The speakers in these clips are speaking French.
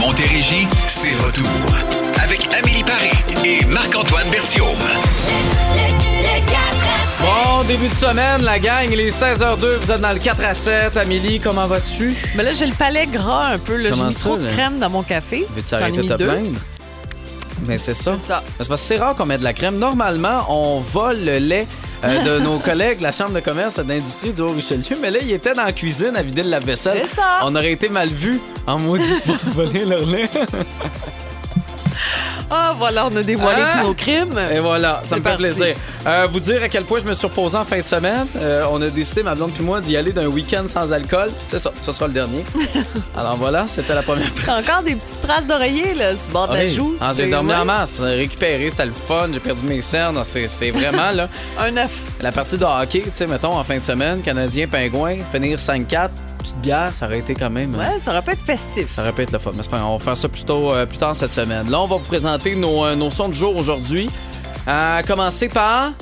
Montérégie, c'est retour. Avec Amélie Paris et Marc-Antoine Berthiaume. Bon début de semaine, la gang, il est 16h02, vous êtes dans le 4 à 7. Amélie, comment vas-tu? Mais là, j'ai le palais gras un peu. là. J'ai mis ça, trop de là? crème dans mon café. Veux-tu arrêter de te deux. plaindre? Mais c'est ça. C'est ça. C'est parce que c'est rare qu'on mette de la crème. Normalement, on vole le lait euh, de nos collègues de la Chambre de commerce et d'industrie du Haut-Richelieu. Mais là, il était dans la cuisine à vider le lave-vaisselle. C'est ça. On aurait été mal vus en maudit pour voler leur lait. Ah, voilà, on a dévoilé Ah! tous nos crimes. Et voilà, ça me fait plaisir. Euh, vous dire à quel point je me suis reposé en fin de semaine. Euh, on a décidé, ma blonde puis moi, d'y aller d'un week-end sans alcool. C'est ça, ce sera le dernier. Alors voilà, c'était la première partie. encore des petites traces d'oreiller, là, sur le bord de la joue. Ah, j'ai dormi en masse, récupéré, c'était le fun, j'ai perdu mes cernes, c'est vraiment là. Un œuf. La partie de hockey, tu sais, mettons en fin de semaine, Canadien Pingouin, finir 5-4, petite bière, ça aurait été quand même. hein, Ouais, ça aurait pu être festif. Ça aurait pu être le fun. Mais c'est pas grave, on va faire ça plus, tôt, euh, plus tard cette semaine. Là, on va vous présenter nos, euh, nos sons du jour aujourd'hui. À commencer par.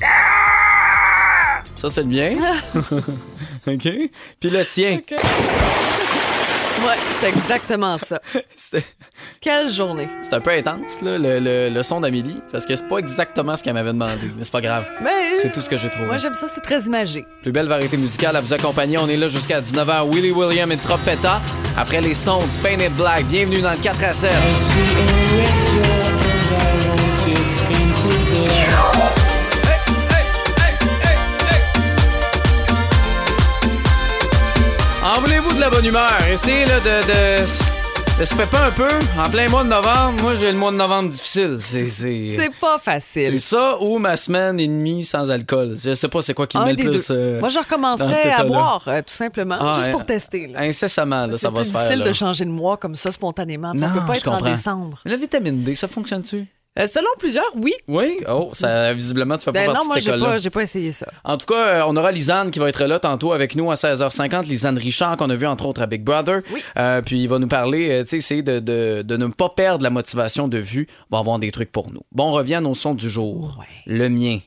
Ça, c'est le mien. OK. Puis le tien. Ouais, c'est exactement ça. C'était Quelle journée. c'est un peu intense, là, le, le- le son d'Amélie, parce que c'est pas exactement ce qu'elle m'avait demandé. Mais c'est pas grave. Mais C'est tout ce que j'ai trouvé. Moi, j'aime ça, c'est très imagé. Plus belle variété musicale à vous accompagner. On est là jusqu'à 19h. Willie William et Trompetta. Après les Stones, Painted Black. Bienvenue dans le 4 à 7. De la bonne humeur? Essayez là, de, de, de se pépper un peu. En plein mois de novembre, moi j'ai le mois de novembre difficile. C'est, c'est, C'est pas c'est facile. ça ou ma semaine et demie sans alcool. Je sais pas c'est quoi qui me met le plus. euh, Moi, je recommencerais à boire, euh, tout simplement, Ah, juste hein. pour tester. là. Incessamment, là, C'est ça va se faire. difficile là. de changer de mois comme ça spontanément. Ça Non, peut pas être en décembre. La vitamine D, ça fonctionne-tu? Euh, selon plusieurs, oui. Oui? Oh, ça, visiblement, tu fais pas Ben partie non, moi, de cette j'ai école-là. pas, j'ai pas essayé ça. En tout cas, euh, on aura Lisanne qui va être là tantôt avec nous à 16h50. Lisanne Richard, qu'on a vu entre autres à Big Brother. Oui. Euh, puis il va nous parler, tu sais, essayer de, de, de ne pas perdre la motivation de vue. On va avoir des trucs pour nous. Bon, on revient à nos sons du jour. Ouais. Le mien.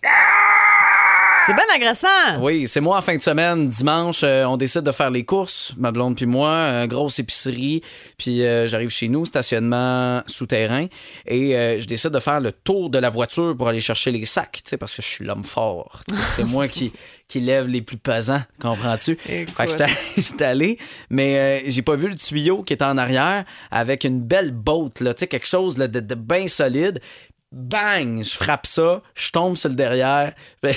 C'est bien agressant. Oui, c'est moi en fin de semaine, dimanche, euh, on décide de faire les courses, ma blonde puis moi, euh, grosse épicerie, puis euh, j'arrive chez nous, stationnement souterrain, et je décide de faire le tour de la voiture pour aller chercher les sacs, tu sais, parce que je suis l'homme fort. C'est moi qui, qui lève les plus pesants, comprends-tu? Fait que j'étais- j'étais allé, mais j'ai pas vu le tuyau qui était en arrière avec une belle botte, là, tu sais, quelque chose là, de, de bien solide. Bang! Je frappe ça, je tombe sur le derrière.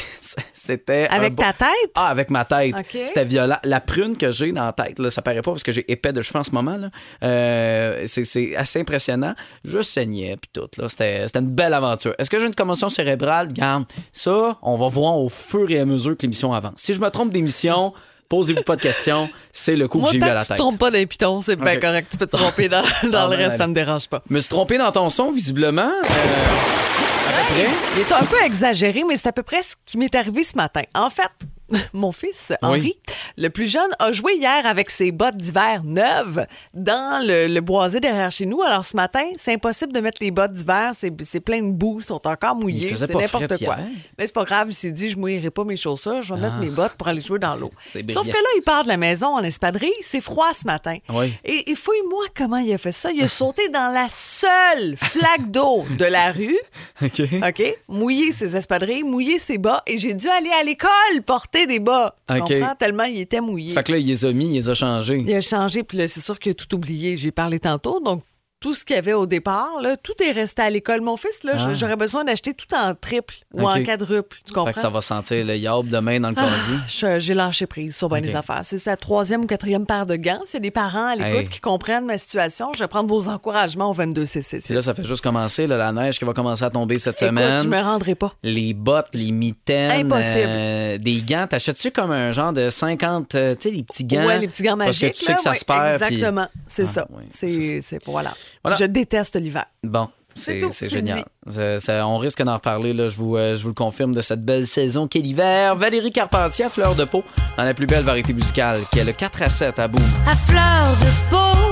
C'était. un Avec bon- ta tête? Ah, avec ma tête. C'était violent. La prune que j'ai dans la tête, là, ça paraît pas parce que j'ai épais de cheveux en ce moment. là. Euh, c'est- assez impressionnant. Je saignais, puis tout. C'était c'était une belle aventure. Est-ce que j'ai une commotion cérébrale? Garde, ça, on va voir au fur et à mesure que l'émission avance. Si je me trompe d'émission, posez-vous pas de questions. C'est le coup Moi, que j'ai eu à la tu te tête. trompes pas d'un piton, c'est bien Ok. correct. Tu peux te tromper dans, dans Ah, le reste, ça allez. me dérange pas. Je me suis trompé dans ton son, visiblement. Euh, à peu près. Il est un peu exagéré, mais c'est à peu près ce qui m'est arrivé ce matin. En fait, mon fils, Henri, le plus jeune, a joué hier avec ses bottes d'hiver neuves dans le, le boisé derrière chez nous. Alors ce matin, c'est impossible de mettre les bottes d'hiver. C'est plein de boue, sont encore mouillées. C'est n'importe quoi. hier. Mais c'est pas grave, il s'est dit, je mouillerai pas mes chaussures, je vais mettre mes bottes pour aller jouer dans l'eau. Ah. Sauf que là, il part de la maison en espadrille. C'est froid ce matin. Oui. Et, et fouille-moi comment il a fait ça. Il a sauté dans la seule flaque d'eau de la rue. OK. OK? Mouiller ses espadrilles, mouiller ses bas. Et j'ai dû aller à l'école porter des bas. Tu comprends? Tellement il était mouillé. Fait que là, il les a mis, il les a changés. Il a changé, puis là, c'est sûr qu'il a tout oublié. J'ai parlé tantôt, donc tout ce qu'il y avait au départ, là, tout est resté à l'école. Mon fils, là, Ah. j'aurais besoin d'acheter tout en triple ou en quadruple. Tu comprends? Fait que ça va sentir le yob demain dans le Ah, casier. J'ai lâché prise sur bien des affaires. C'est sa troisième ou quatrième paire de gants. S'il y a des parents à l'écoute Hey. qui comprennent ma situation, je vais prendre vos encouragements au 22 CC. Puis là, ça fait juste commencer, là, la neige qui va commencer à tomber cette Écoute, semaine. je me rendrai pas. Les bottes, les mitaines. Impossible. euh, des gants. T'achètes-tu comme un genre de 50, euh, tu sais, les petits gants? Ouais, les petits gants Parce magiques. que tu sais que ça ouais, se perd. puis- Exactement. C'est Ah, ça. c'est, c'est c'est, voilà. Voilà. Je déteste l'hiver. Bon. C'est génial. dit. Ça- ça- on risque d'en reparler, là, je, vous, euh, je vous le confirme, de cette belle saison qu'est l'hiver. Valérie Carpentier, à fleur de peau, dans la plus belle variété musicale, qui est le 4 à 7 à bout. À fleur de peau,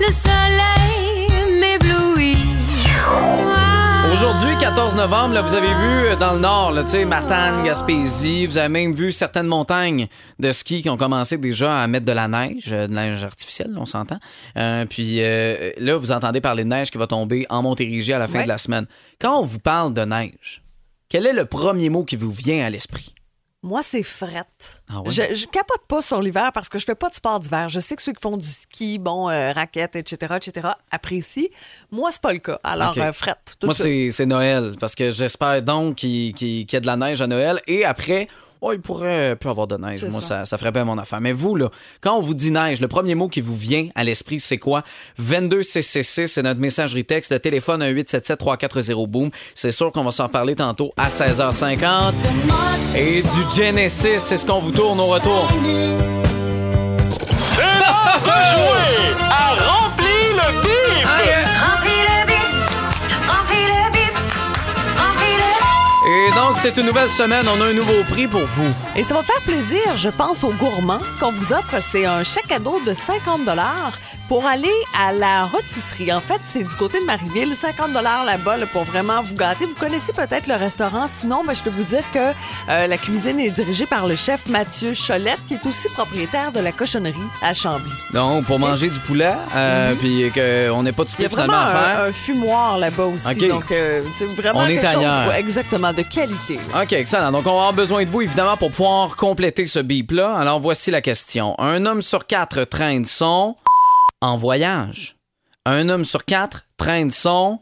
le soleil m'éblouit. Aujourd'hui, 14 novembre, là, vous avez vu euh, dans le nord, là, tu sais, Matane, Gaspésie, vous avez même vu certaines montagnes de ski qui ont commencé déjà à mettre de la neige, euh, de la neige artificielle, on s'entend. Euh, puis euh, là, vous entendez parler de neige qui va tomber en Montérégie à la fin Ouais. de la semaine. Quand on vous parle de neige, quel est le premier mot qui vous vient à l'esprit? Moi, c'est frette. Ah ouais? je, je capote pas sur l'hiver parce que je fais pas de sport d'hiver. Je sais que ceux qui font du ski, bon, euh, raquettes, etc., etc., apprécient. Moi, c'est pas le cas. Alors, Ok. euh, frette. tout Moi, c'est Noël, parce que j'espère donc qu'il qu'il y ait de la neige à Noël. Et après, oh, il pourrait plus avoir de neige. Moi, ça. ça, ça ferait bien mon affaire. Mais vous, là, quand on vous dit neige, le premier mot qui vous vient à l'esprit, c'est quoi? 22666, c'est notre messagerie texte. Le téléphone, un 877-340-BOOM. C'est sûr qu'on va s'en parler tantôt à 16h50. Et du Genesis, c'est ce qu'on vous tourne au retour. C'est donc, c'est une nouvelle semaine. On a un nouveau prix pour vous. Et ça va faire plaisir, je pense, aux gourmands. Ce qu'on vous offre, c'est un chèque cadeau de 50 pour aller à la rôtisserie. En fait, c'est du côté de Marieville, 50 là-bas là, pour vraiment vous gâter. Vous connaissez peut-être le restaurant. Sinon, ben, je peux vous dire que euh, la cuisine est dirigée par le chef Mathieu Cholette, qui est aussi propriétaire de la cochonnerie à Chambly. Donc, pour manger du poulet, euh, puis qu'on n'ait pas de souper finalement à faire. un, un fumoir là-bas aussi. Donc, euh, c'est vraiment On est quelque chose ailleurs. ouais, exactement de qualité. là. OK, excellent. Donc, on va avoir besoin de vous, évidemment, pour pouvoir compléter ce bip-là. Alors, voici la question. Un homme sur quatre traîne son en voyage. Un homme sur quatre traîne son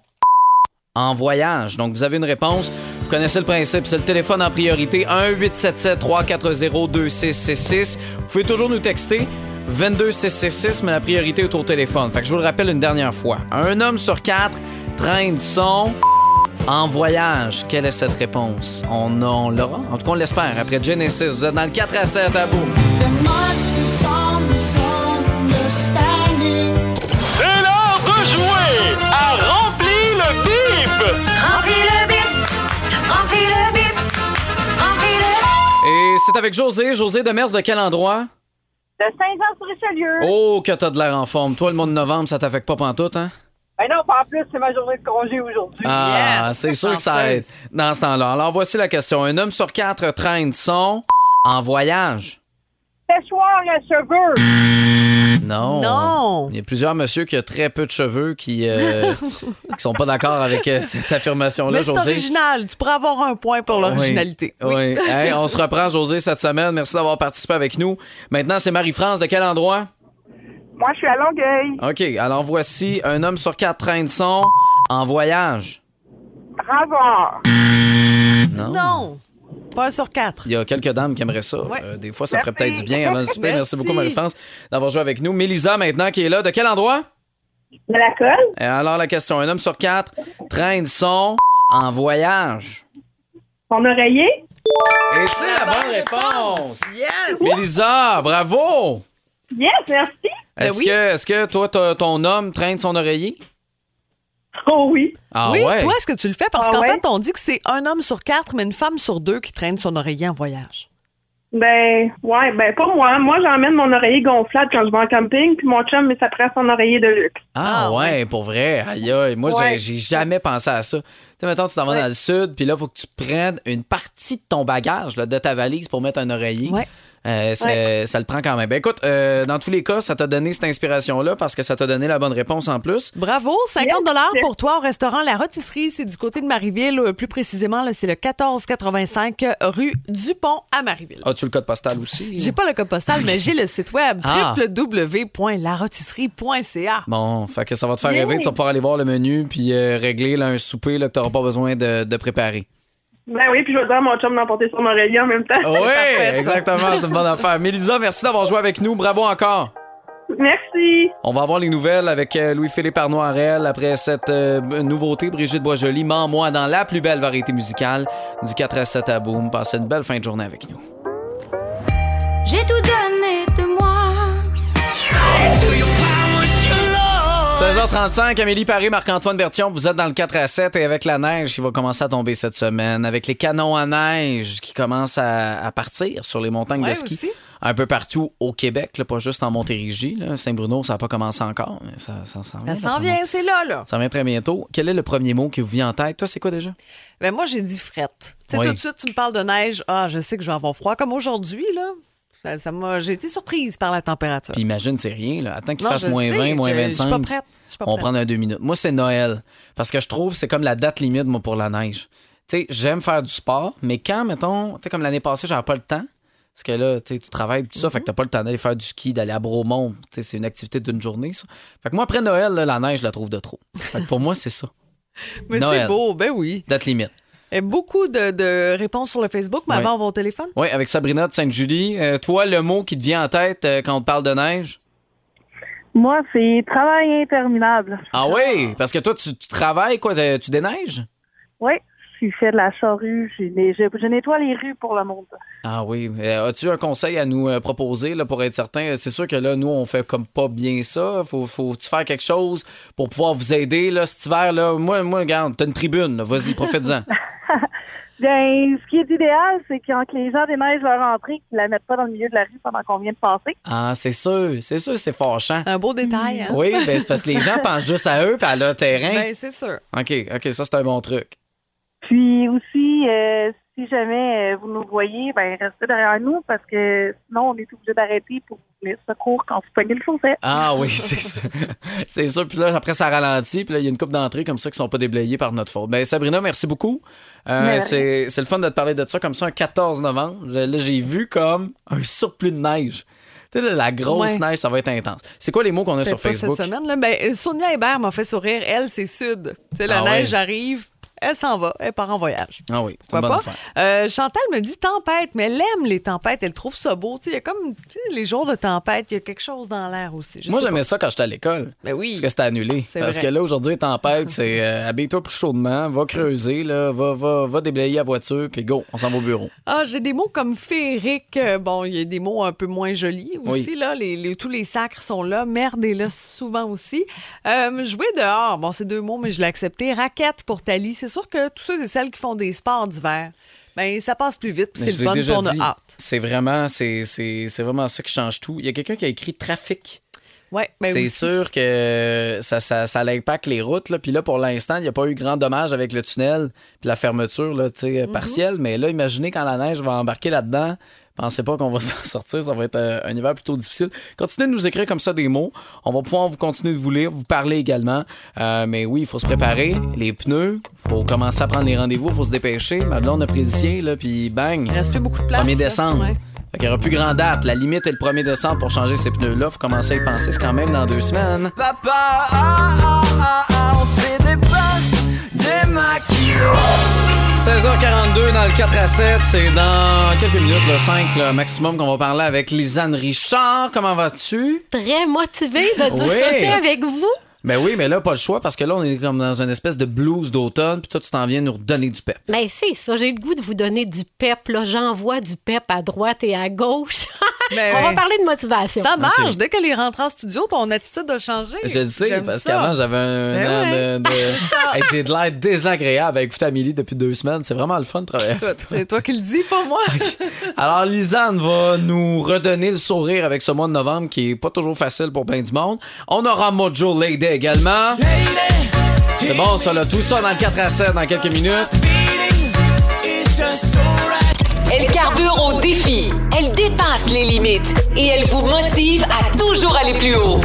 en voyage. Donc, vous avez une réponse. Vous connaissez le principe. C'est le téléphone en priorité. 1-877-340-2666. Vous pouvez toujours nous texter. 22666, mais la priorité est au téléphone. Fait que je vous le rappelle une dernière fois. Un homme sur quatre traîne son en voyage. Quelle est cette réponse? On, on l'aura? En tout cas, on l'espère. Après Genesis, vous êtes dans le 4 à 7 à bout. C'est l'heure de jouer à Remplis le bip! remplis le bip, remplis le bip, remplis le Et c'est avec José. José de Mers, de quel endroit? De Saint-Jean-sur-Richelieu. Oh, que t'as de l'air en forme. Toi, le mois de novembre, ça t'affecte pas pantoute, hein? Ben non, pas en plus, c'est ma journée de congé aujourd'hui. Ah, Yes, c'est sûr que ça aide dans ce temps-là. Alors, voici la question. Un homme sur quatre traîne son en voyage. Séchoir à cheveux. Non. Non. Il y a plusieurs messieurs qui ont très peu de cheveux qui, euh, qui sont pas d'accord avec euh, cette affirmation-là, Mais c'est José. original. Tu pourrais avoir un point pour l'originalité. Oui. oui. Hey, on se reprend, José, cette semaine. Merci d'avoir participé avec nous. Maintenant, c'est Marie-France. De quel endroit? Moi, je suis à Longueuil. OK. Alors, voici un homme sur quatre traîne son en voyage. Ravard. Non. Non. Pas un sur quatre. Il y a quelques dames qui aimeraient ça. Ouais. Euh, des fois, ça ferait peut-être du bien avant le souper. Merci, Merci. beaucoup, Marie-France, d'avoir joué avec nous. Mélisa, maintenant, qui est là. De quel endroit? De la colle. Euh, Alors, la question. Un homme sur quatre traîne son en voyage. Son oreiller. Et c'est la bonne réponse! Yes! Mélisa, bravo! Yes, merci. Est-ce Ben oui. que, est-ce que toi, ton homme traîne son oreiller? Oh oui. Ah oui, ouais? toi, est-ce que tu le fais? Parce Ah qu'en ouais? fait, on dit que c'est un homme sur quatre, mais une femme sur deux qui traîne son oreiller en voyage. Ben, ouais, ben pas moi. Moi, j'emmène mon oreiller gonflable quand je vais en camping, puis mon chum, mais ça prend son oreiller de luxe. Ah, Ah, ouais, pour vrai. Aïe, aïe. Moi, j'ai- Ouais. j'ai jamais pensé à ça. Tu sais, mettons, tu t'en vas Ouais. dans le sud, puis là, il faut que tu prennes une partie de ton bagage, là, de ta valise pour mettre un oreiller. Ouais. Euh, c'est- Ça le prend quand même. Ben écoute, euh, dans tous les cas, ça t'a donné cette inspiration-là parce que ça t'a donné la bonne réponse en plus. Bravo, 50 dollars pour toi au restaurant La Rôtisserie. C'est du côté de Marieville. Euh, Plus précisément, là, c'est le 1485 rue Dupont à Marieville. As-tu le code postal aussi? J'ai pas le code postal, mais j'ai le site web Ah. www.larôtisserie.ca. Bon, fait que ça va te faire rêver. Tu vas pouvoir aller voir le menu puis euh, régler là, un souper là, que tu n'auras pas besoin de, de préparer. Ben oui, puis je vais dire à mon chum d'emporter son oreiller en même temps. Oui, parfait, exactement. C'est une bonne affaire. Mélisa, merci d'avoir joué avec nous. Bravo encore. Merci. On va avoir les nouvelles avec euh, Louis-Philippe Arnoirel après cette euh, nouveauté. Brigitte Boisjoli, moi dans la plus belle variété musicale du 4 à 7 à Boom. Passez une belle fin de journée avec nous. J'ai tout donné de moi. 16h35, Amélie Paris, Marc-Antoine Bertion, vous êtes dans le 4 à 7 et avec la neige qui va commencer à tomber cette semaine, avec les canons à neige qui commencent à, à partir sur les montagnes Ouais, de ski. aussi. Un peu partout au Québec, là, pas juste en Montérégie. Saint-Bruno, ça n'a pas commencé encore, mais ça, ça s'en vient. Ça s'en vient, c'est là, là. Ça vient très bientôt. Quel est le premier mot qui vous vient en tête? Toi, c'est quoi déjà? Ben moi, j'ai dit frette. Tu sais, Oui. tout de suite, tu me parles de neige. Ah, je sais que je vais avoir froid. Comme aujourd'hui, là. Ça m'a... J'ai été surprise par la température. Puis imagine, c'est rien. Là. Attends qu'il fasse moins sais, 20, moins je- 25. Je suis pas prête. Pas On prête. prend un deux minutes. Moi, c'est Noël. Parce que je trouve que c'est comme la date limite, moi, pour la neige. Tu sais, j'aime faire du sport, mais quand, mettons, tu sais, comme l'année passée, j'avais pas le temps. Parce que là, tu sais, tu travailles tout ça, fait que t'as pas le temps d'aller faire du ski, d'aller à Bromont. Tu sais, c'est une activité d'une journée, ça. Fait que moi, après Noël, là, la neige, je la trouve de trop. Fait que pour moi, c'est ça. Mais c'est beau, ben oui. Date limite. Et beaucoup de, de réponses sur le Facebook, mais avant, on va au téléphone. Oui, avec Sabrina de Sainte-Julie. Euh, toi, le mot qui te vient en tête euh, quand on te parle de neige? Moi, c'est travail interminable. Ah oui, parce que toi, tu, tu travailles, quoi? Tu déneiges? Oui, je fais de la charrue. Je, je, je nettoie les rues pour le monde. Ah oui. Euh, As-tu un conseil à nous euh, proposer là, pour être certain? C'est sûr que là, nous, on fait comme pas bien ça. Faut, faut-tu faire quelque chose pour pouvoir vous aider là, cet hiver? Là? Moi, moi, regarde, t'as une tribune. là. Vas-y, profite-en. Bien, ce qui est idéal, c'est quand que les gens déneigent leur entrée, qu'ils la mettent pas dans le milieu de la rue pendant qu'on vient de passer. ah, c'est sûr. C'est sûr, c'est fâchant. Un beau détail, hein? Oui, ben, c'est parce que les gens pensent juste à eux puis à leur terrain. Ben, c'est sûr. OK, OK, ça, c'est un bon truc. Puis aussi, euh, si jamais euh, vous nous voyez, ben restez derrière nous parce que sinon on est obligé d'arrêter pour venir secours quand vous pognez le chausset. Ah oui, c'est ça. C'est sûr. Puis là, après, ça ralentit. Puis là, il y a une coupe d'entrée comme ça qui sont pas déblayées par notre faute. Ben, Sabrina, merci beaucoup. Euh, c'est le fun de te parler de ça comme ça un 14 novembre. Là, j'ai vu comme un surplus de neige. Tu sais, la grosse Ouais. neige, ça va être intense. C'est quoi les mots qu'on a sur Facebook? cette semaine. Là? Ben, Sonia Hébert m'a fait sourire. Elle, c'est sud. Tu sais, la Ah ouais. neige arrive, elle s'en va, elle part en voyage. Ah oui, c'est pas? Euh, Chantal me dit tempête, mais elle aime les tempêtes. Elle trouve ça beau. Il y a comme les jours de tempête, il y a quelque chose dans l'air aussi. Je Moi, j'aimais ça quand j'étais à l'école. Ben oui. Parce que c'était annulé. Parce vrai. que là, aujourd'hui, tempête, c'est euh, habille-toi plus chaudement, va creuser, là, va, va, va déblayer la voiture, puis go, on s'en va au bureau. Ah, j'ai des mots comme féerique. Euh, Bon, il y a des mots un peu moins jolis aussi. Oui. Là, les, les- tous les sacres sont là. Merde est là souvent aussi. Euh, jouer dehors, bon, c'est deux mots, mais je l'ai accepté. Raquette pour Tali. C'est sûr que tous ceux et celles qui font des sports d'hiver, ben, ça passe plus vite, c'est le fun, on a hâte. C'est vraiment, c'est, c'est, c'est vraiment ça qui change tout. Il y a quelqu'un qui a écrit trafic. Ouais, ben c'est sûr que ça, ça, ça impacte les routes. Là. Puis là, pour l'instant, il n'y a pas eu grand dommage avec le tunnel puis la fermeture là, Mhm. partielle. Mais là, imaginez quand la neige va embarquer là-dedans. Pensez pas qu'on va s'en sortir. Ça va être euh, un hiver plutôt difficile. Continuez de nous écrire comme ça des mots. On va pouvoir vous continuer de vous lire, vous parler également. Euh, mais oui, il faut se préparer. Les pneus, faut commencer à prendre les rendez-vous, faut se dépêcher. Ma blonde a pris le sien, là, puis bang. Il reste plus beaucoup de place. 1er là. décembre. Ouais. Fait qu'il n'y aura plus grand date. La limite est le 1er décembre pour changer ces pneus-là. Faut commencer à y penser. C'est quand même dans deux semaines. Papa, ah, ah, ah, ah, on se fait des pas, des maquillots. 16h42 dans le 4 à 7. C'est dans quelques minutes, le 5 là, maximum, qu'on va parler avec Lisanne Richard. Comment vas-tu? Très motivée de Oui. discuter avec vous. Ben oui, mais là, pas le choix parce que là, on est comme dans une espèce de blues d'automne. Puis toi, tu t'en viens nous redonner du pep. Ben c'est ça, j'ai le goût de vous donner du pep. Là. J'envoie du pep à droite et à gauche. Ben On va parler de motivation. Ça marche. Dès qu'elle est rentrée en studio, ton attitude a changé. Je le sais, parce qu'avant, j'avais un Ben ouais. de. de- Hey, J'ai de l'air désagréable à écouter Amélie depuis deux semaines. C'est vraiment le fun de travailler. avec C'est toi qui le dis, pas moi. Alors, Lisanne va nous redonner le sourire avec ce mois de novembre qui est pas toujours facile pour bien du monde. On aura Mojo Lady également. C'est bon, ça, là. Tout ça dans le 4 à 7 dans quelques minutes. Elle carbure au défi. Elle dépasse les limites. Et elle vous motive à toujours aller plus haut.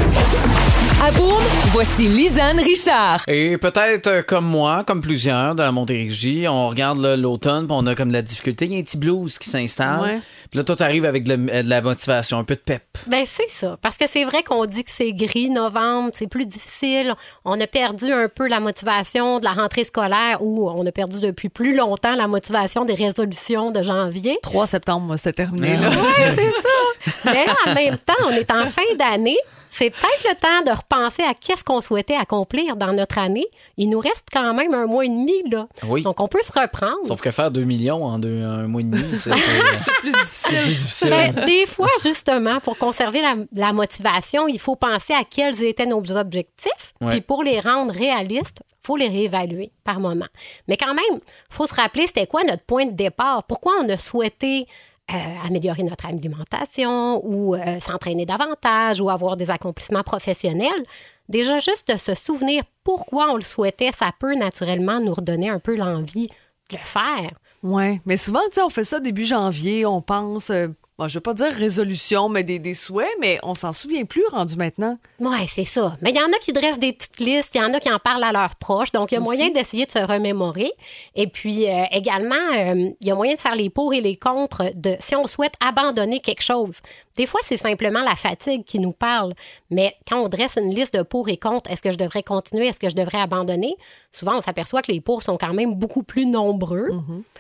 À Boom, voici Lisanne Richard. Et peut-être euh, comme moi, comme plusieurs de la Montérégie, on regarde là, l'automne, puis on a comme de la difficulté. Il y a un petit blues qui s'installe. Ouais. Puis là, toi, t'arrives avec de la, de la motivation, un peu de pep. Ben c'est ça. Parce que c'est vrai qu'on dit que c'est gris, novembre, c'est plus difficile. On a perdu un peu la motivation de la rentrée scolaire ou on a perdu depuis plus longtemps la motivation des résolutions de janvier. 3 septembre, moi, c'était terminé. Là. Oui, c'est ça. Mais en même temps, on est en fin d'année. C'est peut-être le temps de repenser à qu'est-ce qu'on souhaitait accomplir dans notre année. Il nous reste quand même un mois et demi, là. Oui. Donc, on peut se reprendre. Sauf que faire 2 millions en deux- un mois et demi, c'est c'est- Plus difficile. c'est plus difficile. Ben, des fois, justement, pour conserver la, la motivation, il faut penser à quels étaient nos objectifs. Ouais. Puis pour les rendre réalistes, il faut les réévaluer par moment. Mais quand même, il faut se rappeler c'était quoi notre point de départ. Pourquoi on a souhaité euh, améliorer notre alimentation ou euh, s'entraîner davantage ou avoir des accomplissements professionnels. Déjà, juste de se souvenir pourquoi on le souhaitait, ça peut naturellement nous redonner un peu l'envie de le faire. Oui, mais souvent, tu sais, on fait ça début janvier, on pense, euh, bon, je veux pas dire résolution, mais des, des souhaits, mais on s'en souvient plus rendu maintenant. Oui, c'est ça. Mais il y en a qui dressent des petites listes, il y en a qui en parlent à leurs proches. Donc, il y a Aussi. moyen d'essayer de se remémorer. Et puis, euh, également, euh, il y a moyen de faire les pour et les contre de si on souhaite abandonner quelque chose. Des fois, c'est simplement la fatigue qui nous parle. Mais quand on dresse une liste de pour et contre, est-ce que je devrais continuer, est-ce que je devrais abandonner? Souvent, on s'aperçoit que les pour sont quand même beaucoup plus nombreux.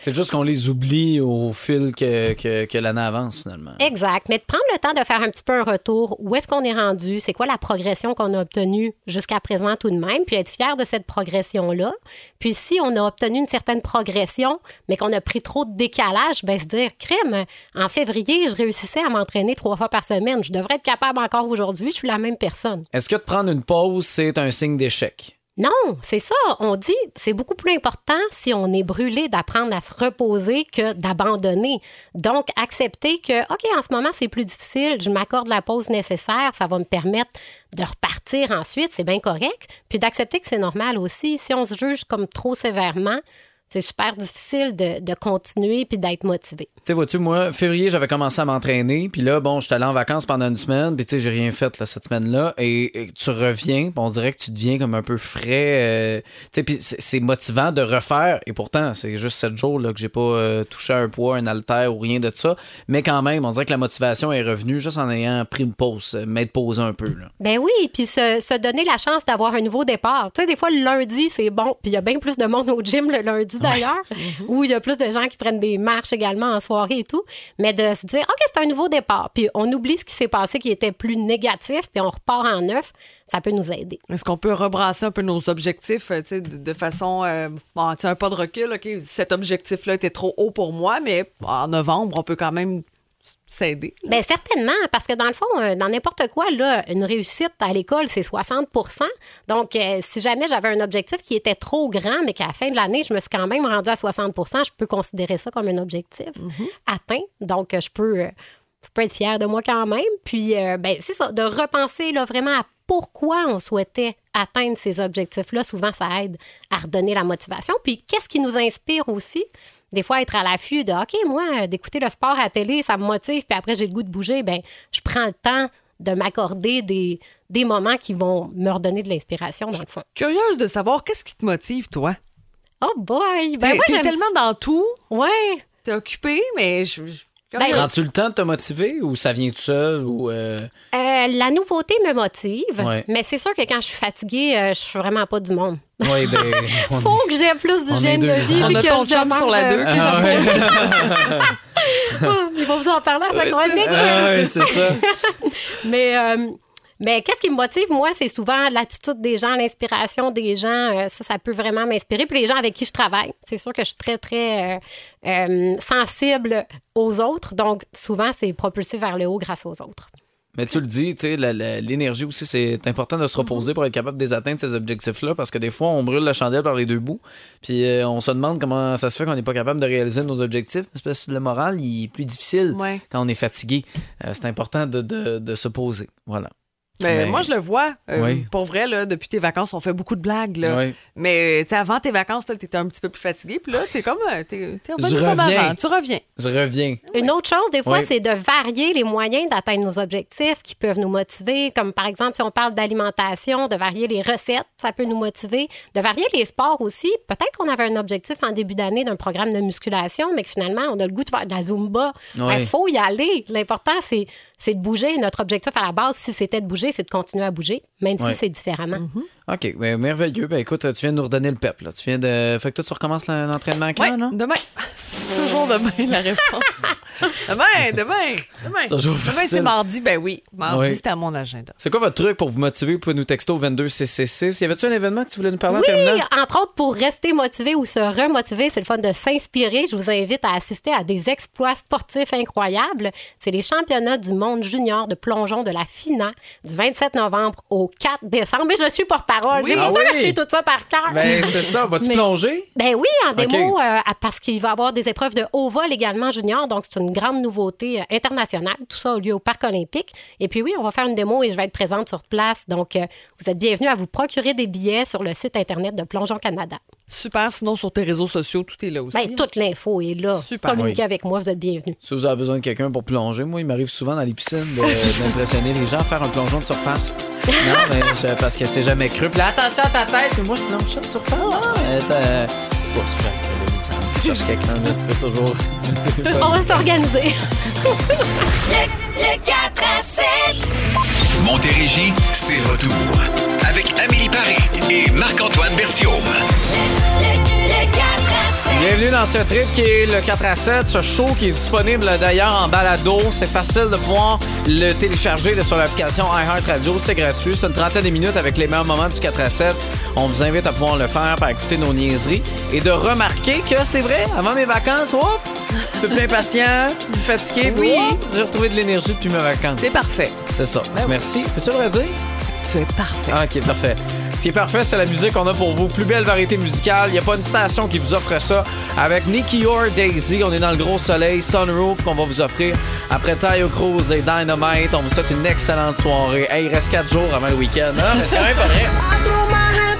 C'est juste qu'on les oublie au fil que, que, que l'année avance, finalement. Exact. Mais de prendre le temps de faire un petit peu un retour. Où est-ce qu'on est rendu? C'est quoi la progression qu'on a obtenue jusqu'à présent tout de même? Puis être fier de cette progression-là. Puis si on a obtenu une certaine progression, mais qu'on a pris trop de décalage, ben se dire, crème, en février, je réussissais à m'entraîner trois fois par semaine. Je devrais être capable encore aujourd'hui. Je suis la même personne. Est-ce que de prendre une pause, c'est un signe d'échec? Non, c'est ça. On dit, c'est beaucoup plus important si on est brûlé d'apprendre à se reposer que d'abandonner. Donc, accepter que, OK, en ce moment, c'est plus difficile, je m'accorde la pause nécessaire, ça va me permettre de repartir ensuite, c'est bien correct. Puis d'accepter que c'est normal aussi. Si on se juge comme trop sévèrement, c'est super difficile de, de continuer puis d'être motivé. Tu sais, vois-tu, moi, février, j'avais commencé à m'entraîner, puis là, bon, j'étais allé en vacances pendant une semaine, puis tu sais, j'ai rien fait là, cette semaine-là, et, et tu reviens, puis on dirait que tu deviens comme un peu frais, euh, tu sais, puis c'est motivant de refaire, et pourtant, c'est juste sept jours là, que j'ai pas euh, touché un poids, un haltère ou rien de ça, mais quand même, on dirait que la motivation est revenue juste en ayant pris une pause, euh, m'être posé un peu, là. Ben oui, puis se, se donner la chance d'avoir un nouveau départ. Tu sais, des fois, le lundi, c'est bon, puis il y a bien plus de monde au gym le lundi d'ailleurs, où il y a plus de gens qui prennent des marches également en soirée et tout, mais de se dire, OK, c'est un nouveau départ, puis on oublie ce qui s'est passé qui était plus négatif, puis on repart en neuf, ça peut nous aider. Est-ce qu'on peut rebrasser un peu nos objectifs euh, tu sais, de, de façon. euh, bon, un pas de recul, OK, cet objectif-là était trop haut pour moi, mais en novembre, on peut quand même s'aider. Bien, certainement, parce que dans le fond, euh, dans n'importe quoi, là, une réussite à l'école, c'est 60% Donc, euh, si jamais j'avais un objectif qui était trop grand, mais qu'à la fin de l'année, je me suis quand même rendue à 60% je peux considérer ça comme un objectif atteint. Donc, euh, je peux, je peux être fière de moi quand même. Puis, euh, ben, c'est ça, de repenser là, vraiment à pourquoi on souhaitait atteindre ces objectifs-là. Souvent, ça aide à redonner la motivation. Puis, qu'est-ce qui nous inspire aussi? Des fois, être à l'affût de OK, moi, d'écouter le sport à la télé, ça me motive, puis après, j'ai le goût de bouger, ben je prends le temps de m'accorder des, des moments qui vont me redonner de l'inspiration, dans le fond. Curieuse de savoir qu'est-ce qui te motive, toi? Oh boy! Ben, T'es moi, t'es tellement dans tout, Ouais! t'es occupé, mais je. je- Prends-tu le temps de te motiver ou ça vient tout seul ou. euh, Euh, la nouveauté me motive, Ouais. mais c'est sûr que quand je suis fatiguée, euh, je suis vraiment pas du monde. Ouais, ben. Faut que j'ai plus d'hygiène de vie. On a que ton je chum sur la euh, deux. Ah ouais. Il va vous en parler à sa chronique. Ah ouais, c'est ça. Mais, euh, mais qu'est-ce qui me motive, moi, c'est souvent l'attitude des gens, l'inspiration des gens. Euh, ça, ça peut vraiment m'inspirer. Puis les gens avec qui je travaille, c'est sûr que je suis très, très euh, euh, sensible aux autres. Donc, souvent, c'est propulsé vers le haut grâce aux autres. Mais tu le dis, l'énergie aussi, c'est important de se reposer pour être capable de les atteindre, ces objectifs-là, parce que des fois, on brûle la chandelle par les deux bouts, puis euh, on se demande comment ça se fait qu'on n'est pas capable de réaliser nos objectifs. Parce que le moral, il est plus difficile Ouais. quand on est fatigué. Euh, c'est important de, de- de se poser. Voilà. Mais moi, je le vois. Euh, Oui. Pour vrai, là, depuis tes vacances, on fait beaucoup de blagues. Là. Oui. Mais tu avant tes vacances, tu étais un petit peu plus fatigué. Puis là, t'es comme. euh, T'es t'es revenu Je comme reviens. avant. Tu reviens. Je reviens. Une autre chose, des fois, Oui. c'est de varier les moyens d'atteindre nos objectifs qui peuvent nous motiver. Comme par exemple, si on parle d'alimentation, de varier les recettes, ça peut nous motiver. De varier les sports aussi. Peut-être qu'on avait un objectif en début d'année d'un programme de musculation, mais que finalement, on a le goût de faire de la Zumba. Il Oui. faut y aller. L'important, c'est c'est de bouger. Notre objectif à la base, si c'était de bouger, c'est de continuer à bouger, même si c'est différemment. OK, ben, merveilleux. Ben écoute, tu viens de nous redonner le pep. Là. Tu viens de. Fait que toi, tu recommences l'entraînement quand, Ouais, non? demain. Toujours demain, la réponse. Demain, demain, demain. Toujours Demain, c'est mardi. Ben oui, mardi, Oui. c'était à mon agenda. C'est quoi votre truc pour vous motiver? Vous pouvez nous texter au 22666. Y avait-tu un événement que tu voulais nous parler en Oui, terminant? entre autres, pour rester motivé ou se remotiver, c'est le fun de s'inspirer. Je vous invite à assister à des exploits sportifs incroyables. C'est les championnats du monde junior de plongeon de la FINA du 27 novembre au 4 décembre. Mais je suis Oui. c'est pour Ah ça que je suis tout ça par cœur. Ben, c'est ça. Vas-tu Mais- plonger? Ben oui, en démo, euh, parce qu'il va y avoir des épreuves de haut vol également junior, donc c'est une grande nouveauté euh, internationale. Tout ça a lieu au Parc olympique. Et puis oui, on va faire une démo et je vais être présente sur place. Donc, euh, vous êtes bienvenus à vous procurer des billets sur le site Internet de Plongeon Canada. Super. Sinon, sur tes réseaux sociaux, tout est là aussi. Ben, toute l'info est là. Super. Communiquez Oui. avec moi, vous êtes bienvenus. Si vous avez besoin de quelqu'un pour plonger, moi, il m'arrive souvent dans les piscines d'impressionner les gens à faire un plongeon de surface. Non, mais je- parce que c'est jamais cru. Puis là, attention à ta tête. Puis moi, je plonge ça de surface. Ah, euh. Tu cherches quelqu'un, là, tu peux toujours. On va s'organiser. Le 4 à 7. Montérégie, c'est retour. Avec Amélie Paris et Marc-Antoine Berthiaume. Le 4 à 7. Bienvenue dans ce trip qui est le 4 à 7, ce show qui est disponible d'ailleurs en balado. C'est facile de pouvoir le télécharger sur l'application iHeartRadio. C'est gratuit. C'est une trentaine de minutes avec les meilleurs moments du 4 à 7. On vous invite à pouvoir le faire par écouter nos niaiseries et de remarquer que c'est vrai, avant mes vacances, hop, un petit peu plus impatient, un petit peu plus fatigué. puis Oui. J'ai retrouvé de l'énergie depuis mes vacances. C'est parfait. C'est ça. Merci. Peux-tu le redire? Tu es parfait. Ah, ok, parfait. Ce qui est parfait, c'est la musique qu'on a pour vous. Plus belle variété musicale. Il n'y a pas une station qui vous offre ça. Avec Nicky Or Daisy, on est dans le gros soleil. Sunroof qu'on va vous offrir. Après Tayo Cruz et Dynamite, on vous souhaite une excellente soirée. Hey, il reste 4 jours avant le week-end. hein? C'est quand même pas vrai.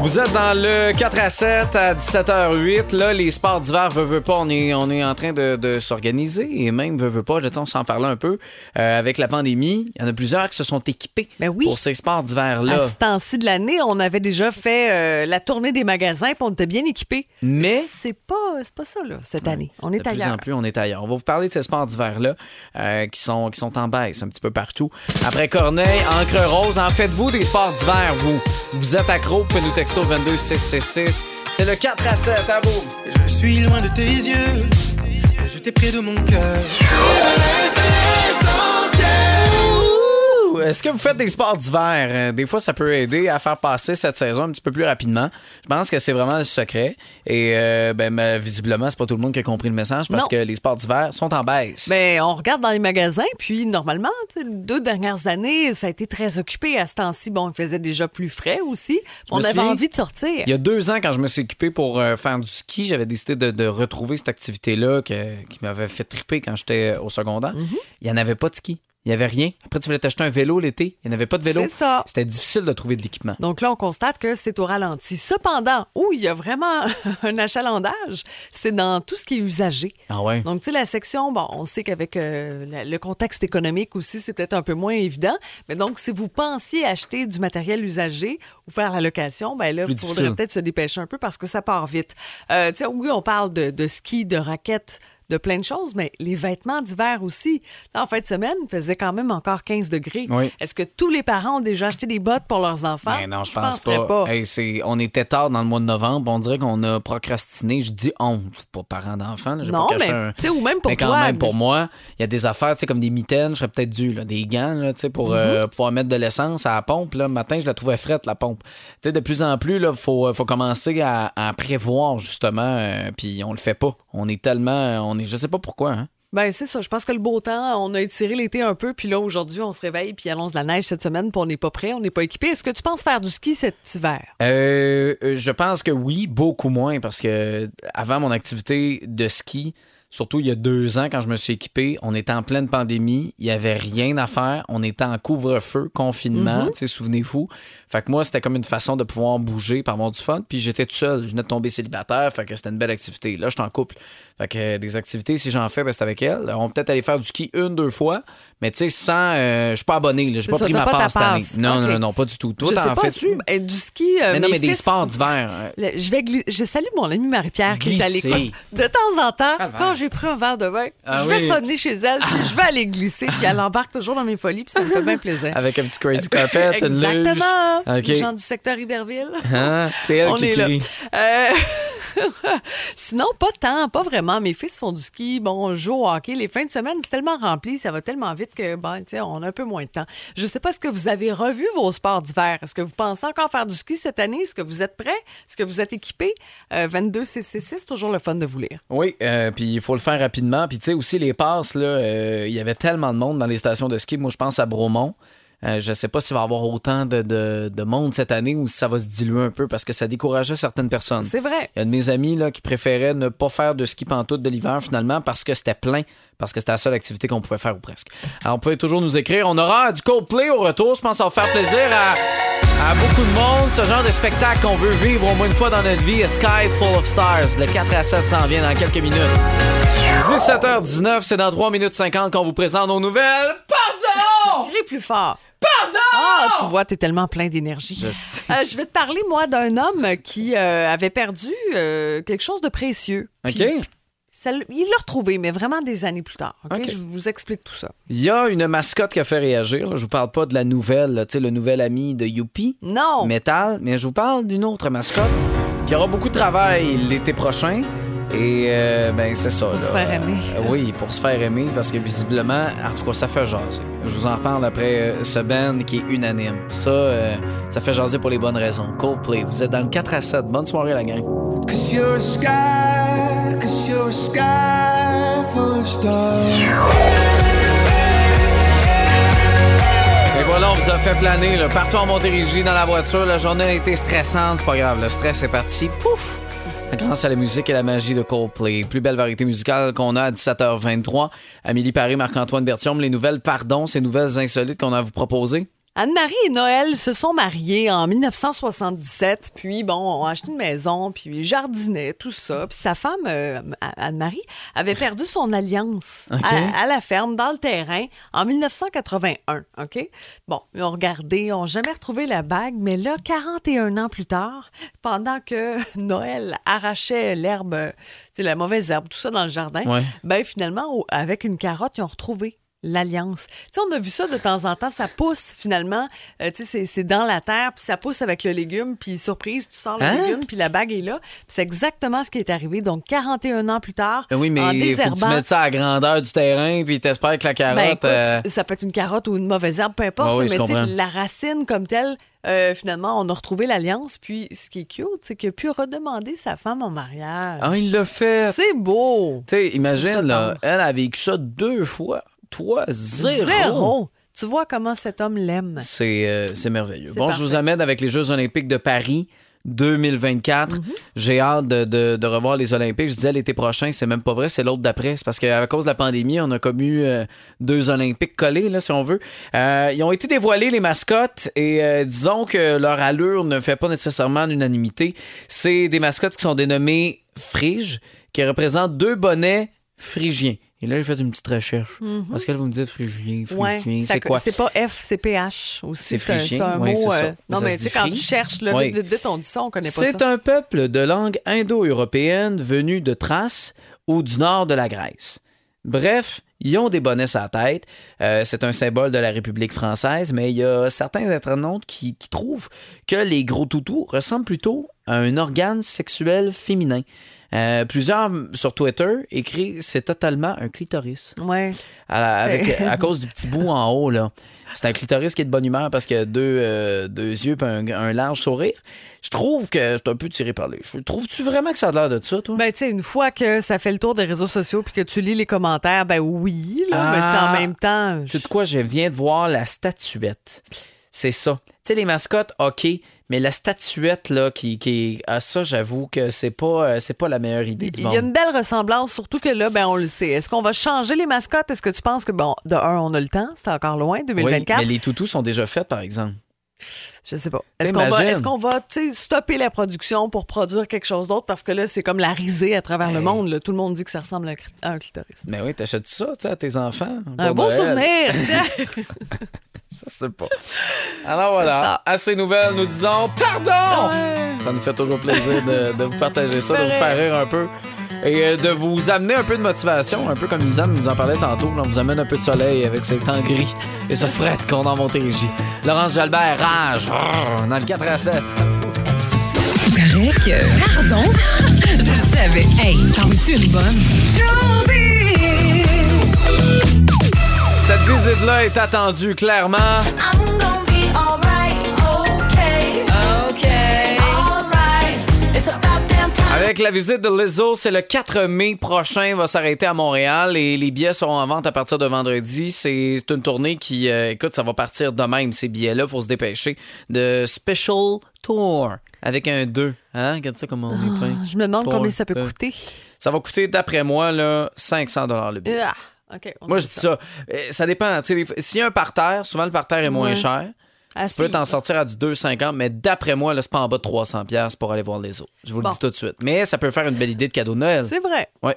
Vous êtes dans le 4 à 7 à 17h08. Là, les sports d'hiver, veut, veut pas, on est, on est en train de, de s'organiser. Et même, veut, veut pas, on s'en parlait un peu. Euh, avec la pandémie, il y en a plusieurs qui se sont équipés Ben oui. pour ces sports d'hiver-là. À ce temps-ci de l'année, on avait déjà fait euh, la tournée des magasins puis on était bien équipés. Mais- c'est pas, pas ça là, cette année. On est de plus ailleurs. en plus, on est ailleurs. On va vous parler de ces sports d'hiver-là euh, qui, sont, qui sont en baisse un petit peu partout. Après Corneille, Encre Rose, en faites-vous des sports d'hiver, vous? Vous êtes accro, vous pouvez nous texter au 22666. C'est le 4 à 7, à vous. Je suis loin de tes yeux, je t'ai près de mon cœur. Est-ce que vous faites des sports d'hiver? Euh, Des fois, ça peut aider à faire passer cette saison un petit peu plus rapidement. Je pense que c'est vraiment le secret. Et euh, ben, ben, visiblement, c'est pas tout le monde qui a compris le message parce Non. que les sports d'hiver sont en baisse. Ben, on regarde dans les magasins, puis normalement, les deux dernières années, ça a été très occupé. À ce temps-ci, bon, il faisait déjà plus frais aussi. On avait envie de sortir. Il y a deux ans, quand je me suis occupé pour euh, faire du ski, j'avais décidé de, de retrouver cette activité-là qui m'avait fait triper quand j'étais au secondaire. Mhm. Il n'y en avait pas de ski. Il n'y avait rien. Après, tu voulais t'acheter un vélo l'été. Il n'y avait pas de vélo. C'est ça. C'était difficile de trouver de l'équipement. Donc là, on constate que c'est au ralenti. Cependant, où il y a vraiment un achalandage, c'est dans tout ce qui est usagé. Ah ouais? Donc, tu sais, la section, bon, on sait qu'avec euh, le contexte économique aussi, c'est peut-être un peu moins évident. Mais donc, si vous pensiez acheter du matériel usagé ou faire la location, ben là, il faudrait peut-être se dépêcher un peu parce que ça part vite. Euh, tu sais, oui, on parle de, de ski, de raquettes, de plein de choses, mais les vêtements d'hiver aussi. En fin de semaine, il faisait quand même encore 15 degrés. Oui. Est-ce que tous les parents ont déjà acheté des bottes pour leurs enfants? Ben non, je pense pas. Hey, c'est, on était tard dans le mois de novembre. On dirait qu'on a procrastiné. Je dis on, pas parents d'enfants. là, j'ai Non, pas mais, un- ou même pour mais quand toi, même, pour moi, il y a des affaires, comme des mitaines, je serais peut-être dû, là, des gants, là, pour euh, Mhm. pouvoir mettre de l'essence à la pompe. Là, le matin, je la trouvais frette, la pompe. De plus en plus, il faut, faut commencer à, à prévoir, justement, euh, puis on le fait pas. On est tellement, on est, je sais pas pourquoi, hein. Ben, c'est ça. Je pense que le beau temps, on a étiré l'été un peu, puis là, aujourd'hui, on se réveille, puis il annonce de la neige cette semaine, puis on n'est pas prêt, on n'est pas équipé. Est-ce que tu penses faire du ski cet hiver? Euh, euh, je pense que oui, beaucoup moins, parce que avant mon activité de ski, surtout il y a deux ans quand je me suis équipé, on était en pleine pandémie, il y avait rien à faire, on était en couvre-feu, confinement, sais, souvenez-vous. Fait que moi, c'était comme une façon de pouvoir bouger, par avoir du fun, puis j'étais tout seul, je venais de tomber célibataire, fait que c'était une belle activité. Là, je suis en couple. Fait que euh, des activités, si j'en fais, ben, c'est avec elle. On peut peut-être aller faire du ski une, deux fois, mais tu sais, sans. euh, je suis pas abonné. J'ai C'est pas pris ma passe cette année. Non, non, non, pas du tout. Toi, je t'en pas, fais-tu? euh, du ski. Mais non, mais des sports d'hiver. Le- je vais je salue mon amie Marie-Pierre qui est à l'école. De temps en temps, quand j'ai pris un verre de vin, Ah je vais oui. sonner chez elle, puis je vais aller glisser, puis elle embarque toujours dans mes folies, puis ça me fait bien plaisir. Avec un petit crazy carpet, une. Exactement. OK. Les gens du secteur Iberville. Hein? C'est elle On qui est là. crie. Euh, Sinon, pas tant, pas vraiment. Mes fils font du ski, bon, on joue au hockey. Les fins de semaine, c'est tellement rempli, ça va tellement vite que, ben, tu sais, on a un peu moins de temps. Je sais pas, est-ce que vous avez revu vos sports d'hiver? Est-ce que vous pensez encore faire du ski cette année? Est-ce que vous êtes prêts? Est-ce que vous êtes équipés? Euh, 22 CC6, c'est toujours le fun de vous lire. Oui, euh, puis il faut le faire rapidement. Puis tu sais aussi les passes là, euh, il y avait tellement de monde dans les stations de ski. Moi, je pense à Bromont. Euh, je sais pas s'il va y avoir autant de, de- de monde cette année ou si ça va se diluer un peu parce que ça décourageait certaines personnes. C'est vrai. Il y a de mes amis là, qui préféraient ne pas faire de ski pantoute de l'hiver finalement parce que c'était plein, parce que c'était la seule activité qu'on pouvait faire ou presque. Alors, vous pouvez toujours nous écrire. On aura du Coldplay au retour. Je pense que ça va faire plaisir à, à beaucoup de monde. Ce genre de spectacle qu'on veut vivre au moins une fois dans notre vie. A Sky Full of Stars. Le 4 à 7 s'en vient dans quelques minutes. 17h19, c'est dans 3 minutes 50 qu'on vous présente nos nouvelles. Pardon! Crie plus fort. Pardon! Ah, tu vois, t'es tellement plein d'énergie. Je sais. Euh, je vais te parler, moi, d'un homme qui euh, avait perdu euh, quelque chose de précieux. OK. Puis, ça l- il l'a retrouvé, mais vraiment des années plus tard. OK? OK. Je vous explique tout ça. Il y a une mascotte qui a fait réagir. là. Je vous parle pas de la nouvelle, tu sais, le nouvel ami de Youpi. Non! Metal, mais je vous parle d'une autre mascotte qui aura beaucoup de travail l'été prochain. Et euh, ben c'est ça. Pour là. se faire aimer. Euh, oui, pour se faire aimer, parce que visiblement, en tout cas, ça fait jaser. Je vous en parle après euh, ce band qui est unanime. Ça, euh, ça fait jaser pour les bonnes raisons. Coldplay, vous êtes dans le 4 à 7. Bonne soirée, la gang. Cause you're a sky, cause you're a sky full of stars. Et voilà, on vous a fait planer là, partout en Montérégie, dans la voiture. La journée a été stressante, c'est pas grave. Le stress est parti. Pouf! À la musique et la magie de Coldplay. Plus belle variété musicale qu'on a à 17h23. Amélie Paris, Marc-Antoine Bertium, les nouvelles pardon, ces nouvelles insolites qu'on a à vous proposer? Anne-Marie et Noël se sont mariés en 1977, puis bon, ont acheté une maison, puis jardinaient, tout ça. Puis sa femme, euh, Anne-Marie, avait perdu son alliance à, à la ferme, dans le terrain, en 1981. OK? Bon, ils ont regardé, ils n'ont jamais retrouvé la bague, mais là, 41 ans plus tard, pendant que Noël arrachait l'herbe, sais, la mauvaise herbe, tout ça dans le jardin, Ouais. ben finalement, avec une carotte, ils ont retrouvé l'alliance. Tu sais, on a vu ça de temps en temps, ça pousse finalement, euh, tu sais, c'est- dans la terre, puis ça pousse avec le légume, puis surprise, tu sors le Hein? légume, puis la bague est là. C'est exactement ce qui est arrivé. Donc, 41 ans plus tard, Ben oui, mais en faut que tu mettes ça à la grandeur du terrain, puis t'espères que la ben, carotte. écoute, euh, ça peut être une carotte ou une mauvaise herbe, peu importe, Ah oui, mais tu sais, la racine comme telle, euh, finalement, on a retrouvé l'alliance. Puis, ce qui est cute, c'est qu'il a pu redemander sa femme en mariage. Ah, il l'a fait. C'est beau! Tu sais, imagine, là, elle a vécu ça deux fois. Toi, zéro. Zéro! Tu vois comment cet homme l'aime. C'est euh, merveilleux. Bon, je vous amène avec les Jeux olympiques de Paris 2024. Mhm. J'ai hâte de, de- de revoir les Olympiques. Je disais l'été prochain, c'est même pas vrai, c'est l'autre d'après. C'est parce qu'à cause de la pandémie, on a comme eu euh, deux Olympiques collés, là, si on veut. Euh, ils ont été dévoilés, les mascottes, et euh, disons que leur allure ne fait pas nécessairement l'unanimité. C'est des mascottes qui sont dénommées Frige, qui représentent deux bonnets phrygiens. Et là, j'ai fait une petite recherche. Parce que là, vous me dites phrygien, Mhm. Ouais, c'est quoi? C'est pas F, c'est PH aussi. C'est un- ouais, mot. euh, non, Ça mais tu sais, quand tu cherches, là, vite, vite, vite, on dit ça, on connaît pas ça. C'est un peuple de langue indo-européenne venu de Thrace ou du nord de la Grèce. Bref, ils ont des bonnets à la tête. Euh, c'est un symbole de la République française, mais il y a certains internautes qui, qui trouvent que les gros toutous ressemblent plutôt à un organe sexuel féminin. Euh, plusieurs sur Twitter écrivent c'est totalement un clitoris. Ouais. À, la- avec- à cause du petit bout en haut, là. C'est un clitoris qui est de bonne humeur parce qu'il a deux, euh, deux yeux et un, un large sourire. Je trouve que c'est un peu tiré par les cheveux. Trouves-tu vraiment que ça a l'air de ça, toi? Ben, tu sais, une fois que ça fait le tour des réseaux sociaux puis que tu lis les commentaires, ben oui, là, mais tu sais, en Ah. même temps. Tu sais de quoi? Je viens de voir la statuette. C'est ça. Tu sais, les mascottes, OK, mais la statuette, là, qui, qui est. Ah, ça, j'avoue que c'est pas, euh, c'est pas la meilleure idée du Il y a monde. une belle ressemblance, surtout que là, ben, on le sait. Est-ce qu'on va changer les mascottes? Est-ce que tu penses que, bon, de un, on a le temps, c'est encore loin, Oui, 2024? mais les toutous sont déjà faits, par exemple. Je sais pas. Est-ce qu'on va, qu'on va stopper la production pour produire quelque chose d'autre? Parce que là, c'est comme la risée à travers le monde. là. Tout le monde dit que ça ressemble à un clitoris. Mais oui, t'achètes ça, à tes enfants. Un beau Noël. souvenir, tiens. Je sais pas. Alors voilà, à ces nouvelles, nous disons pardon! Ça nous fait toujours plaisir de, de vous partager ça, de vous faire rire un peu et euh, de vous amener un peu de motivation, un peu comme Nizam nous en parlait tantôt. là, on vous amène un peu de soleil avec ces temps gris et ce fret qu'on a en Montérégie. Laurence Jalbert, rage, dans le 4 à 7. paraît que... Pardon? Je le savais. Hey, t'en es une bonne? Cette visite-là est attendue, clairement. Avec la visite de Lizzo, c'est le 4 mai prochain, il va s'arrêter à Montréal et les billets seront en vente à partir de vendredi. C'est une tournée qui, euh, écoute, ça va partir de même, ces billets-là, faut se dépêcher. De Special Tour, avec un 2. Hein? Regarde ça comment on est fin. Je me demande Tour, combien ça peut euh, coûter. Ça va coûter, d'après moi, là, 500 le billet. Ah, Moi, je dis ça. Euh, Ça dépend. S'il y a un parterre, souvent le parterre est moins Ouais. cher. À Tu peux t'en sortir à du 2,50, mais d'après moi, là, c'est pas en bas de 300$ piastres pour aller voir les autres. Je vous Bon. le dis tout de suite. Mais ça peut faire une belle idée de cadeau de Noël. C'est vrai. Ouais.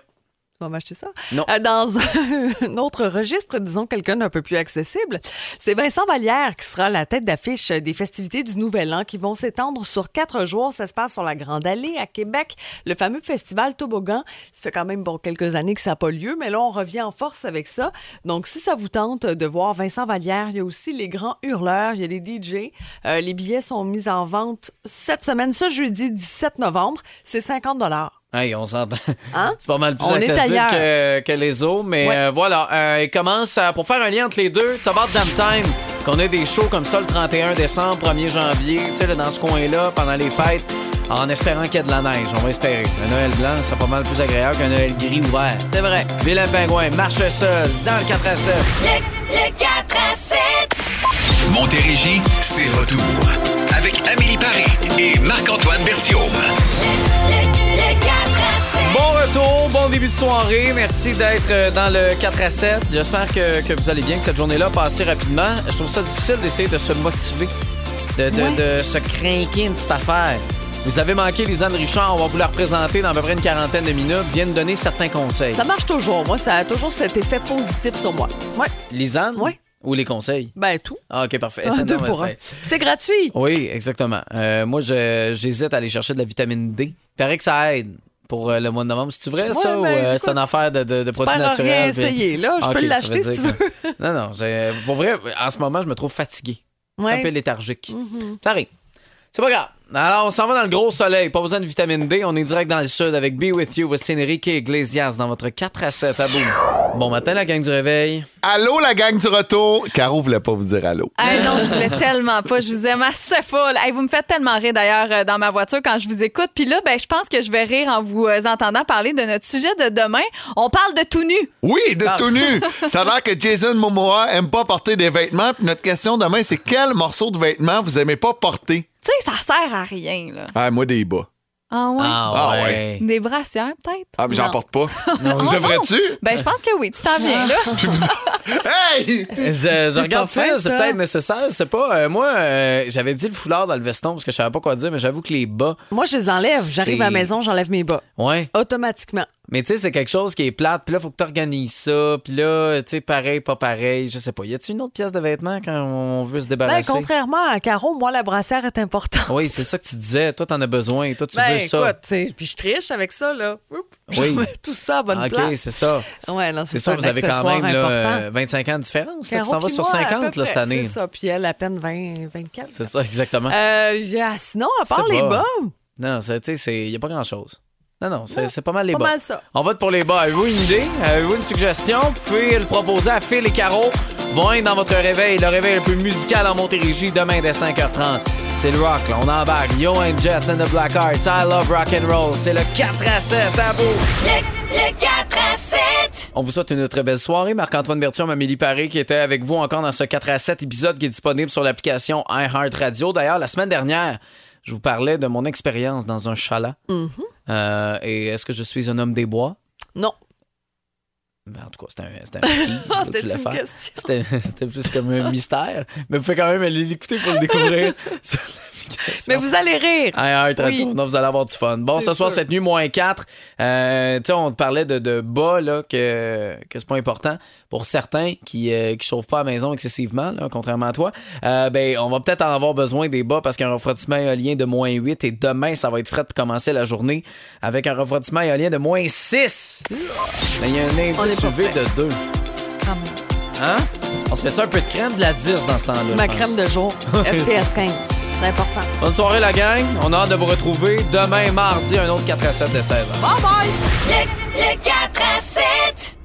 Tu vas m'acheter ça? Non. Euh, dans un autre registre, disons quelqu'un d'un peu plus accessible, c'est Vincent Vallière qui sera la tête d'affiche des festivités du Nouvel An qui vont s'étendre sur quatre jours. Ça se passe sur la Grande Allée à Québec, le fameux festival Toboggan. Ça fait quand même bon quelques années que ça n'a pas lieu, mais là, on revient en force avec ça. Donc, si ça vous tente de voir Vincent Vallière, il y a aussi les grands hurleurs, il y a les DJ. Euh, les billets sont mis en vente cette semaine, ce jeudi 17 novembre. C'est 50 Hey, on s'entend. Hein? C'est pas mal plus On accessible que, que les autres, mais Ouais. euh, voilà. Euh, il commence à- pour faire un lien entre les deux. Ça va Damn Time, qu'on ait des shows comme ça le 31 décembre, 1er janvier, tu sais, là, dans ce coin-là, pendant les fêtes, en espérant qu'il y ait de la neige. On va espérer. Un Noël blanc sera pas mal plus agréable qu'un Noël gris ouvert. C'est vrai. Vilain Pingouin marche seul dans le 4 à 7. Le 4 à 7. Montérégie, c'est retour. Avec Amélie Paris et Marc-Antoine Berthiaume. Le 4 à 7. Bon retour, bon début de soirée. Merci d'être euh, dans le 4 à 7. J'espère que, que vous allez bien, que cette journée-là passe rapidement. Je trouve ça difficile d'essayer de se motiver, de, de, de se craquer une petite affaire. Vous avez manqué Lisanne Richard, on va vous la représenter dans à peu près une quarantaine de minutes. Vient de donner certains conseils. Ça marche toujours. Moi, ça a toujours cet effet positif sur moi. Ouais. Lisanne? Ouais. Ou les conseils? Ben, tout. Ah, OK, parfait. Non, deux pour un. c'est- gratuit. Oui, exactement. Euh, moi, j'hésite à aller chercher de la vitamine D. Il paraît que ça aide pour euh, le mois de novembre. C'est-tu vrai, Ouais, ça? ou ben, euh, c'est une affaire de, de, de produits naturels? essayer, là. Je Ah, peux l'acheter si tu que- Non, non. Pour vrai, en ce moment, je me trouve fatigué. Ouais. un peu léthargique. Ça arrive. C'est pas grave. Alors, on s'en va dans le gros soleil. Pas besoin de vitamine D. On est direct dans le sud avec Be With You, voici Enrique Iglesias dans votre 4 à 7 à bout. Bon matin, la gang du réveil. Allô, la gang du retour. Caro voulait pas vous dire allô. Hey, non, je voulais tellement pas. Je vous aime assez full. Hey, vous me faites tellement rire d'ailleurs euh, dans ma voiture quand je vous écoute. Puis là, ben, je pense que je vais rire en vous euh, entendant parler de notre sujet de demain. On parle de tout nu. Oui, de Ah. tout nu. Ça a l'air que Jason Momoa aime pas porter des vêtements. Puis notre question demain, c'est quel morceau de vêtements vous aimez pas porter? Tu sais, ça sert à rien, là. Ah, moi, des bas. Ah ouais? Ah ouais. Des brassières, peut-être? Ah, mais j'en porte pas. Ensemble? Devrais-tu? Ben, je pense que oui. Tu t'en viens, là. Hey! Je, je regarde ça, c'est peut-être nécessaire, c'est pas. euh, moi, euh, j'avais dit le foulard dans le veston parce que je savais pas quoi dire, mais j'avoue que les bas. Moi, je les enlève. J'arrive à la maison, j'enlève mes bas. Ouais. Automatiquement. Mais tu sais, c'est quelque chose qui est plate, puis là, faut que tu organises ça, puis là, tu sais, pareil, pas pareil, je sais pas. Y a-tu une autre pièce de vêtement quand on veut se Ben, débarrasser? contrairement à Caro, moi, la brassière est importante. oui, c'est ça que tu disais. Toi, t'en as besoin. Toi, tu Ben, veux ça. puis je triche avec ça, là. Oup, Je Oui. tout ça à bonne OK, place. c'est ça. Ouais, non, C'est ça, ça, vous avez quand même là, important. euh, 25 ans de différence. là. Caro tu t'en vas sur moi, à 50 peu là, cette année. C'est ça, puis elle à peine 20, 24. C'est ça, exactement. Euh, il y a- sinon, à part les bas, Non, c'est- tu sais, il n'y a pas grand-chose. Non, non, c'est c'est pas mal les pas bas. mal ça. On vote pour les bas. Avez-vous une idée? Avez-vous une suggestion? Vous pouvez le proposer à Phil et Caro. Vont être dans votre réveil. Le réveil le plus musical en Montérégie demain dès 5h30. C'est le rock, là. On embarque. Yo and Jets and the Black Hearts. I love rock and roll. C'est le 4 à 7 à bout. Le, le 4 à 7. On vous souhaite une très belle soirée. Marc-Antoine Bertium, Amélie Paré qui était avec vous encore dans ce 4 à 7 épisode qui est disponible sur l'application iHeartRadio. D'ailleurs, la semaine dernière, je vous parlais de mon expérience dans un chalat. Euh, et est-ce que je suis un homme des bois? non. Ben, en tout cas, c'était un, c'était un je C'était une question? C'était, plus comme un mystère. Mais vous pouvez quand même aller l'écouter pour le découvrir sur. Mais vous allez rire. Oui. Non, vous allez avoir du fun. Bon, ce soir, sûr. cette nuit, moins 4. Euh, tu sais, on te parlait de, de bas, là, que, que c'est pas important pour certains qui ne chauffent pas à la maison excessivement, là, contrairement à toi. Euh, ben, on va peut-être en avoir besoin des bas parce qu'il y a un refroidissement éolien de moins 8 et demain, ça va être frais pour commencer la journée avec un refroidissement éolien de moins 6. Mais il y a un indice SUV de deux. Hein? On se met ça un peu de crème de la 10 dans ce temps-là. Ma crème de jour, FPS 15. C'est important. Bonne soirée, la gang. On a hâte de vous retrouver demain, mardi, un autre 4 à 7 de 16h. Bye bye! Les 4 à 7!